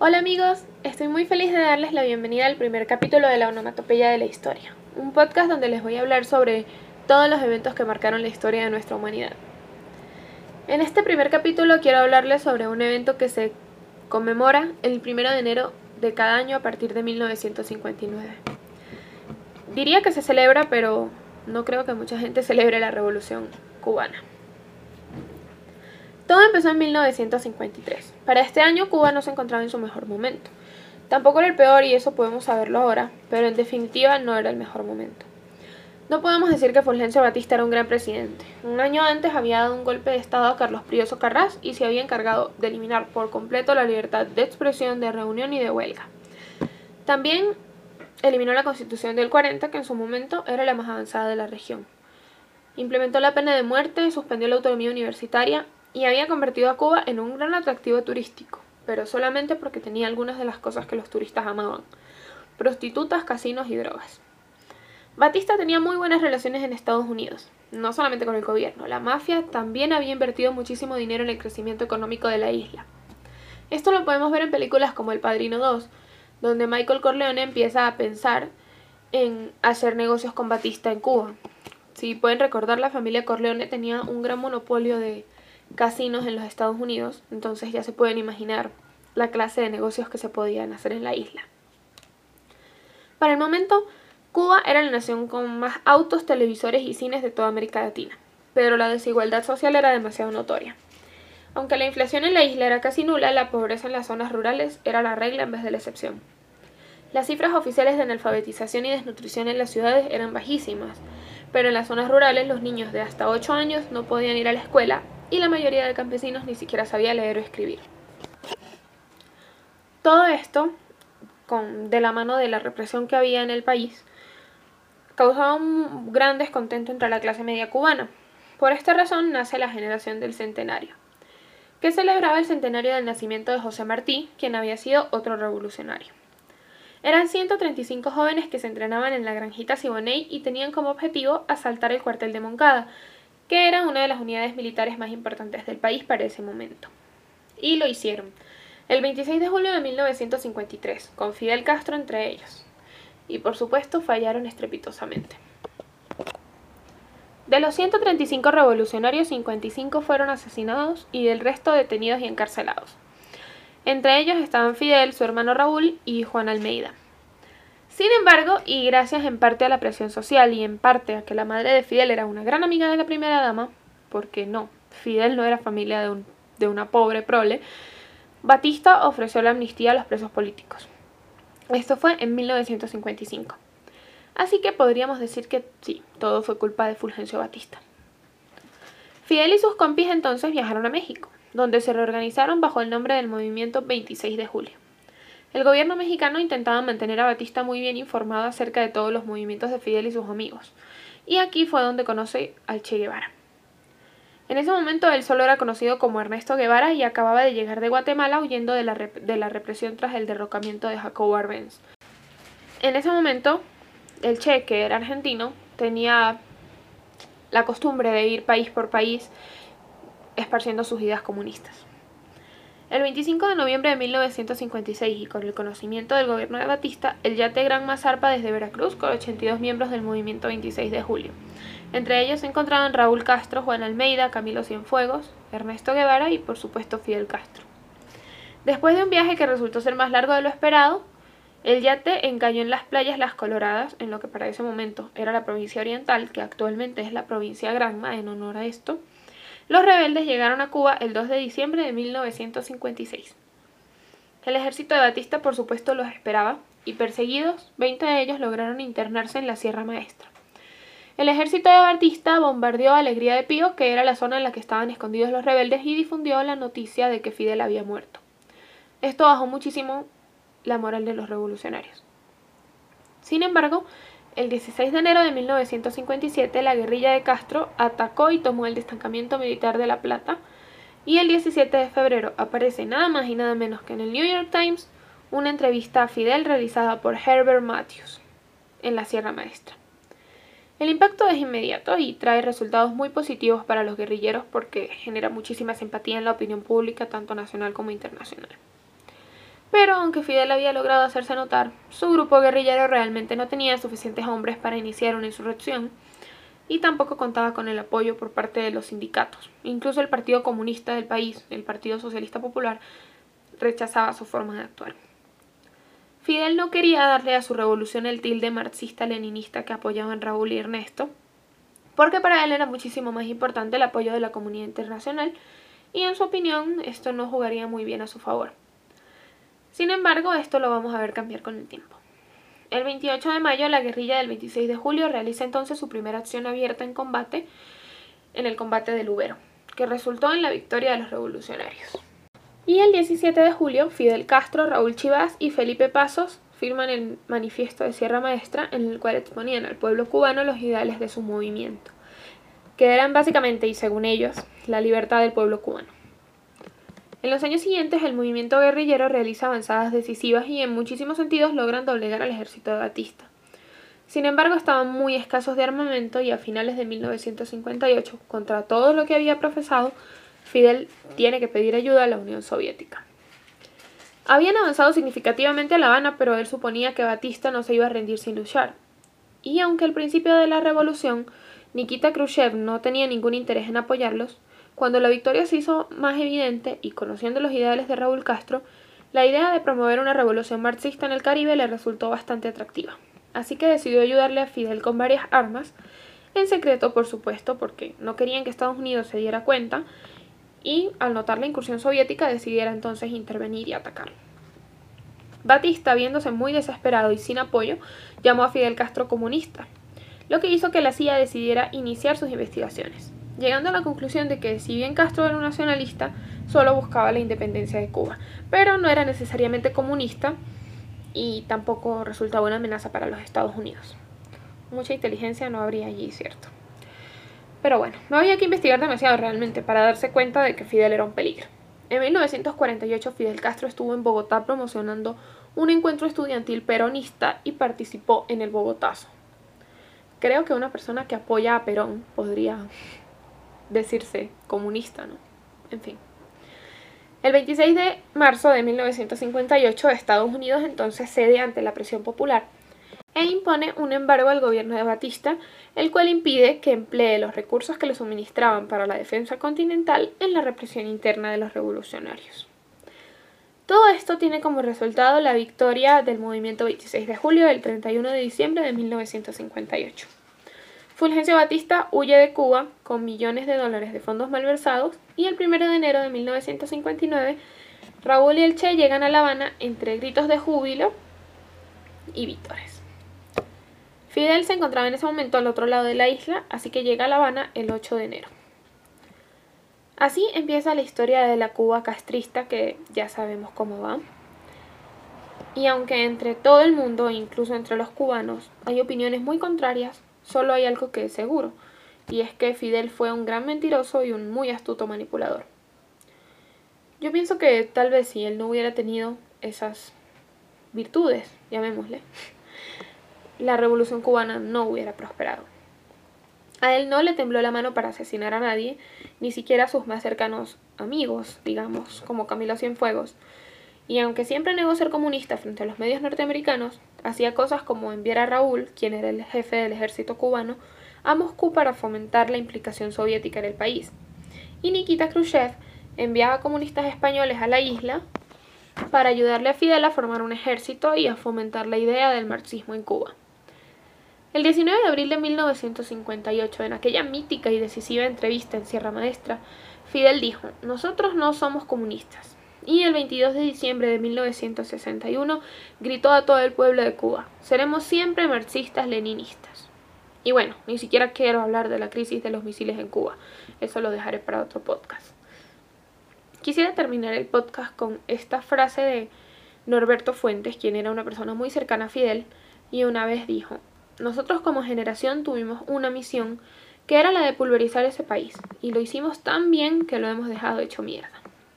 Hola amigos, estoy muy feliz de darles la bienvenida al primer capítulo de la onomatopeya de la historia, un podcast donde les voy a hablar sobre todos los eventos que marcaron la historia de nuestra humanidad. En este primer capítulo quiero hablarles sobre un evento que se conmemora el 1 de enero de cada año a partir de 1959. Diría que se celebra, pero no creo que mucha gente celebre la revolución cubana. Todo empezó en 1953. Para este año Cuba no se encontraba en su mejor momento. Tampoco era el peor y eso podemos saberlo ahora, pero en definitiva no era el mejor momento. No podemos decir que Fulgencio Batista era un gran presidente. Un año antes había dado un golpe de Estado a Carlos Prioso Carras y se había encargado de eliminar por completo la libertad de expresión, de reunión y de huelga. También eliminó la Constitución del 40, que en su momento era la más avanzada de la región. Implementó la pena de muerte, suspendió la autonomía universitaria y había convertido a Cuba en un gran atractivo turístico, pero solamente porque tenía algunas de las cosas que los turistas amaban, prostitutas, casinos y drogas. Batista tenía muy buenas relaciones en Estados Unidos, no solamente con el gobierno, la mafia también había invertido muchísimo dinero en el crecimiento económico de la isla. Esto lo podemos ver en películas como El Padrino 2, donde Michael Corleone empieza a pensar en hacer negocios con Batista en Cuba. Si pueden recordar, la familia Corleone tenía un gran monopolio de casinos en los Estados Unidos, entonces ya se pueden imaginar la clase de negocios que se podían hacer en la isla. Para el momento, Cuba era la nación con más autos, televisores y cines de toda América Latina, pero la desigualdad social era demasiado notoria. Aunque la inflación en la isla era casi nula, la pobreza en las zonas rurales era la regla en vez de la excepción. Las cifras oficiales de analfabetización y desnutrición en las ciudades eran bajísimas, pero en las zonas rurales los niños de hasta 8 años no podían ir a la escuela y la mayoría de campesinos ni siquiera sabía leer o escribir. Todo esto, con, de la mano de la represión que había en el país, causaba un gran descontento entre la clase media cubana. Por esta razón nace la generación del centenario, que celebraba el centenario del nacimiento de José Martí, quien había sido otro revolucionario. Eran 135 jóvenes que se entrenaban en la granjita Siboney y tenían como objetivo asaltar el cuartel de Moncada, que era una de las unidades militares más importantes del país para ese momento. Y lo hicieron, el 26 de julio de 1953, con Fidel Castro entre ellos. Y por supuesto fallaron estrepitosamente. De los 135 revolucionarios, 55 fueron asesinados y del resto detenidos y encarcelados. Entre ellos estaban Fidel, su hermano Raúl y Juan Almeida. Sin embargo, y gracias en parte a la presión social y en parte a que la madre de Fidel era una gran amiga de la primera dama, porque no, Fidel no era familia de, de una pobre prole, Batista ofreció la amnistía a los presos políticos. Esto fue en 1955. Así que podríamos decir que sí, todo fue culpa de Fulgencio Batista. Fidel y sus compis entonces viajaron a México, donde se reorganizaron bajo el nombre del movimiento 26 de julio. El gobierno mexicano intentaba mantener a Batista muy bien informado acerca de todos los movimientos de Fidel y sus amigos, y aquí fue donde conoce al Che Guevara. En ese momento él solo era conocido como Ernesto Guevara y acababa de llegar de Guatemala huyendo de la, de la represión tras el derrocamiento de Jacobo Arbenz. En ese momento, el Che, que era argentino, tenía la costumbre de ir país por país esparciendo sus ideas comunistas. El 25 de noviembre de 1956 y con el conocimiento del gobierno de Batista, el yate Gran Mazarpa desde Veracruz con 82 miembros del movimiento 26 de julio. Entre ellos se encontraban Raúl Castro, Juan Almeida, Camilo Cienfuegos, Ernesto Guevara y por supuesto Fidel Castro. Después de un viaje que resultó ser más largo de lo esperado, el yate encalló en las playas Las Coloradas, en lo que para ese momento era la provincia oriental, que actualmente es la provincia Granma en honor a esto, los rebeldes llegaron a Cuba el 2 de diciembre de 1956. El ejército de Batista por supuesto los esperaba y perseguidos, 20 de ellos lograron internarse en la Sierra Maestra. El ejército de Batista bombardeó Alegría de Pío, que era la zona en la que estaban escondidos los rebeldes, y difundió la noticia de que Fidel había muerto. Esto bajó muchísimo la moral de los revolucionarios. Sin embargo, el 16 de enero de 1957 la guerrilla de Castro atacó y tomó el destacamento militar de La Plata y el 17 de febrero aparece nada más y nada menos que en el New York Times una entrevista a Fidel realizada por Herbert Matthews en la Sierra Maestra. El impacto es inmediato y trae resultados muy positivos para los guerrilleros porque genera muchísima simpatía en la opinión pública tanto nacional como internacional. Pero aunque Fidel había logrado hacerse notar, su grupo guerrillero realmente no tenía suficientes hombres para iniciar una insurrección y tampoco contaba con el apoyo por parte de los sindicatos. Incluso el Partido Comunista del país, el Partido Socialista Popular, rechazaba su forma de actuar. Fidel no quería darle a su revolución el tilde marxista-leninista que apoyaban Raúl y Ernesto, porque para él era muchísimo más importante el apoyo de la comunidad internacional y en su opinión esto no jugaría muy bien a su favor. Sin embargo, esto lo vamos a ver cambiar con el tiempo. El 28 de mayo, la guerrilla del 26 de julio realiza entonces su primera acción abierta en combate, en el combate de Lubero, que resultó en la victoria de los revolucionarios. Y el 17 de julio, Fidel Castro, Raúl Chivas y Felipe Pasos firman el manifiesto de Sierra Maestra en el cual exponían al pueblo cubano los ideales de su movimiento, que eran básicamente, y según ellos, la libertad del pueblo cubano. En los años siguientes, el movimiento guerrillero realiza avanzadas decisivas y en muchísimos sentidos logran doblegar al ejército de Batista. Sin embargo, estaban muy escasos de armamento y a finales de 1958, contra todo lo que había profesado, Fidel tiene que pedir ayuda a la Unión Soviética. Habían avanzado significativamente a La Habana, pero él suponía que Batista no se iba a rendir sin luchar. Y aunque al principio de la revolución Nikita Khrushchev no tenía ningún interés en apoyarlos, cuando la victoria se hizo más evidente y conociendo los ideales de Raúl Castro, la idea de promover una revolución marxista en el Caribe le resultó bastante atractiva. Así que decidió ayudarle a Fidel con varias armas, en secreto por supuesto, porque no querían que Estados Unidos se diera cuenta, y al notar la incursión soviética decidiera entonces intervenir y atacar. Batista, viéndose muy desesperado y sin apoyo, llamó a Fidel Castro comunista, lo que hizo que la CIA decidiera iniciar sus investigaciones, llegando a la conclusión de que si bien Castro era un nacionalista, solo buscaba la independencia de Cuba, pero no era necesariamente comunista y tampoco resultaba una amenaza para los Estados Unidos. Mucha inteligencia no habría allí, ¿cierto? Pero bueno, no había que investigar demasiado realmente para darse cuenta de que Fidel era un peligro. En 1948 Fidel Castro estuvo en Bogotá promocionando un encuentro estudiantil peronista y participó en el Bogotazo. Creo que una persona que apoya a Perón podría decirse comunista, ¿no? En fin. El 26 de marzo de 1958 Estados Unidos entonces cede ante la presión popular e impone un embargo al gobierno de Batista, el cual impide que emplee los recursos que le suministraban para la defensa continental en la represión interna de los revolucionarios. Todo esto tiene como resultado la victoria del movimiento 26 de julio del 31 de diciembre de 1958. Fulgencio Batista huye de Cuba con millones de dólares de fondos malversados y el 1 de enero de 1959 Raúl y el Che llegan a La Habana entre gritos de júbilo y vítores. Fidel se encontraba en ese momento al otro lado de la isla, así que llega a La Habana el 8 de enero. Así empieza la historia de la Cuba castrista que ya sabemos cómo va. Y aunque entre todo el mundo, incluso entre los cubanos, hay opiniones muy contrarias, solo hay algo que es seguro, y es que Fidel fue un gran mentiroso y un muy astuto manipulador. Yo pienso que tal vez si él no hubiera tenido esas virtudes, llamémosle, la revolución cubana no hubiera prosperado. A él no le tembló la mano para asesinar a nadie, ni siquiera a sus más cercanos amigos, digamos, como Camilo Cienfuegos. Y aunque siempre negó ser comunista frente a los medios norteamericanos, hacía cosas como enviar a Raúl, quien era el jefe del ejército cubano, a Moscú para fomentar la implicación soviética en el país. Y Nikita Khrushchev enviaba comunistas españoles a la isla para ayudarle a Fidel a formar un ejército y a fomentar la idea del marxismo en Cuba. El 19 de abril de 1958, en aquella mítica y decisiva entrevista en Sierra Maestra, Fidel dijo, nosotros no somos comunistas. Y el 22 de diciembre de 1961 gritó a todo el pueblo de Cuba, seremos siempre marxistas-leninistas. Y bueno, ni siquiera quiero hablar de la crisis de los misiles en Cuba, eso lo dejaré para otro podcast. Quisiera terminar el podcast con esta frase de Norberto Fuentes, quien era una persona muy cercana a Fidel, y una vez dijo, nosotros como generación tuvimos una misión que era la de pulverizar ese país y lo hicimos tan bien que lo hemos dejado hecho mierda.